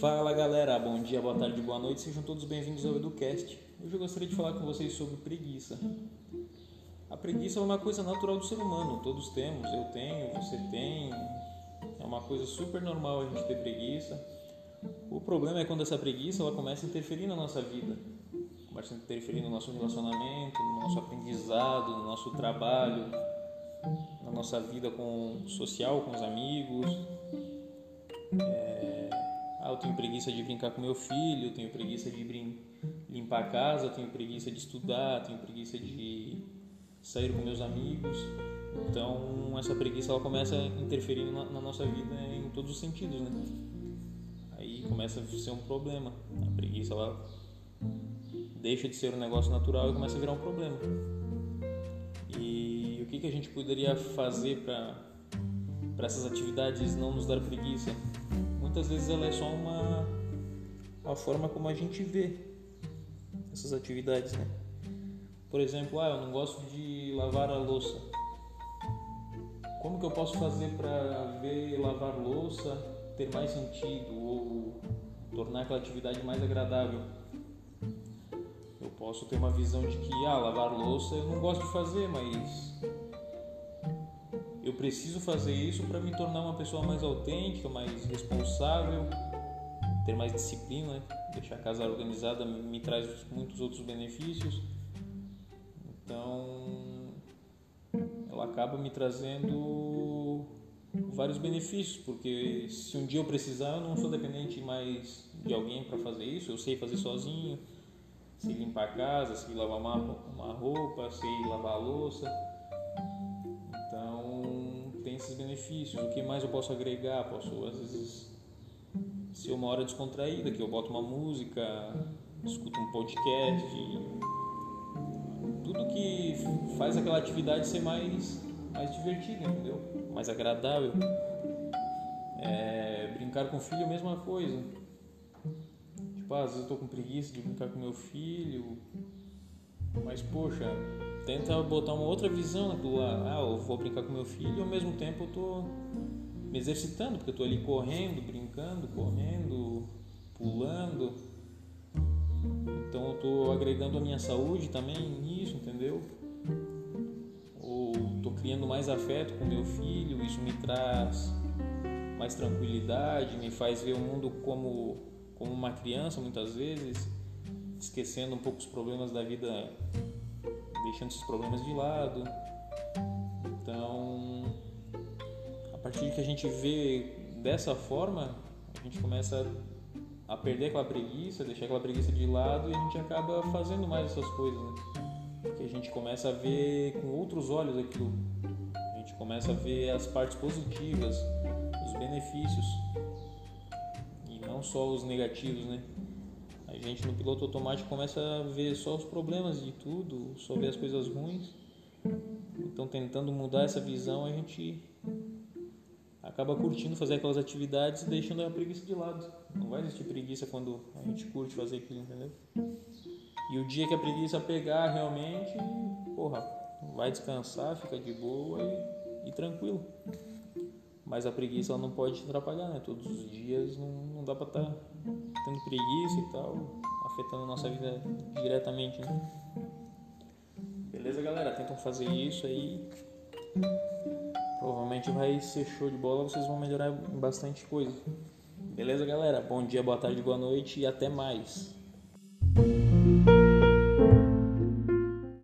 Fala galera, bom dia, boa tarde, boa noite, sejam todos bem-vindos ao EduCast. Hoje eu gostaria de falar com vocês sobre preguiça. A preguiça é uma coisa natural do ser humano, todos temos, eu tenho, você tem, é uma coisa super normal a gente ter preguiça. O problema é quando essa preguiça ela começa a interferir na nossa vida, começa a interferir no nosso relacionamento, no nosso aprendizado, no nosso trabalho, na nossa vida com social, com os amigos. É... Ah, eu tenho preguiça de brincar com meu filho, eu tenho preguiça de brin... limpar a casa, eu tenho preguiça de estudar, eu tenho preguiça de sair com meus amigos. Então, essa preguiça ela começa a interferir na, na nossa vida em todos os sentidos, né? Aí começa a ser um problema. A preguiça ela deixa de ser um negócio natural e começa a virar um problema. E o que, que a gente poderia fazer para essas atividades não nos dar preguiça? Muitas vezes ela é só uma a forma como a gente vê essas atividades, né? Por exemplo, ah, eu não gosto de lavar a louça. Como que eu posso fazer para ver lavar louça ter mais sentido ou tornar aquela atividade mais agradável? Eu posso ter uma visão de que, ah, lavar louça eu não gosto de fazer, mas eu preciso fazer isso para me tornar uma pessoa mais autêntica, mais responsável, ter mais disciplina, né? deixar a casa organizada me traz muitos outros benefícios. Então, ela acaba me trazendo vários benefícios, porque se um dia eu precisar, eu não sou dependente mais de alguém para fazer isso, eu sei fazer sozinho, sei limpar a casa, sei lavar uma, roupa, sei lavar a louça. Esses benefícios. O que mais eu posso agregar? Posso, às vezes, ser uma hora descontraída, que eu boto uma música, escuto um podcast, tudo que faz aquela atividade ser mais, mais divertida, entendeu? Mais agradável. É, brincar com o filho é a mesma coisa. Tipo, ah, às vezes eu tô com preguiça de brincar com meu filho, mas poxa, tenta botar uma outra visão naquilo lá. Ah, eu vou brincar com meu filho e ao mesmo tempo eu tô me exercitando, porque eu tô ali correndo, brincando, correndo, pulando então eu estou agregando a minha saúde também nisso, entendeu? Ou estou criando mais afeto com meu filho, isso me traz mais tranquilidade, me faz ver o mundo como, como uma criança muitas vezes, esquecendo um pouco os problemas da vida, deixando esses problemas de lado. Então, a partir de que a gente vê dessa forma, a gente começa a perder aquela preguiça, deixar aquela preguiça de lado e a gente acaba fazendo mais essas coisas, né? Porque a gente começa a ver com outros olhos aquilo. A gente começa a ver as partes positivas, os benefícios e não só os negativos, né? A gente no piloto automático começa a ver só os problemas de tudo, só ver as coisas ruins. Então, tentando mudar essa visão, a gente acaba curtindo fazer aquelas atividades e deixando a preguiça de lado. Não vai existir preguiça quando a gente curte fazer aquilo, entendeu? E o dia que a preguiça pegar realmente, porra, vai descansar, fica de boa e, e tranquilo. Mas a preguiça ela não pode te atrapalhar, né? Todos os dias não, não dá pra estar tá tendo preguiça e tal, afetando a nossa vida diretamente, né? Beleza, galera? Tentam fazer isso aí provavelmente vai ser show de bola, vocês vão melhorar bastante coisa. Beleza, galera? Bom dia, boa tarde, boa noite e até mais.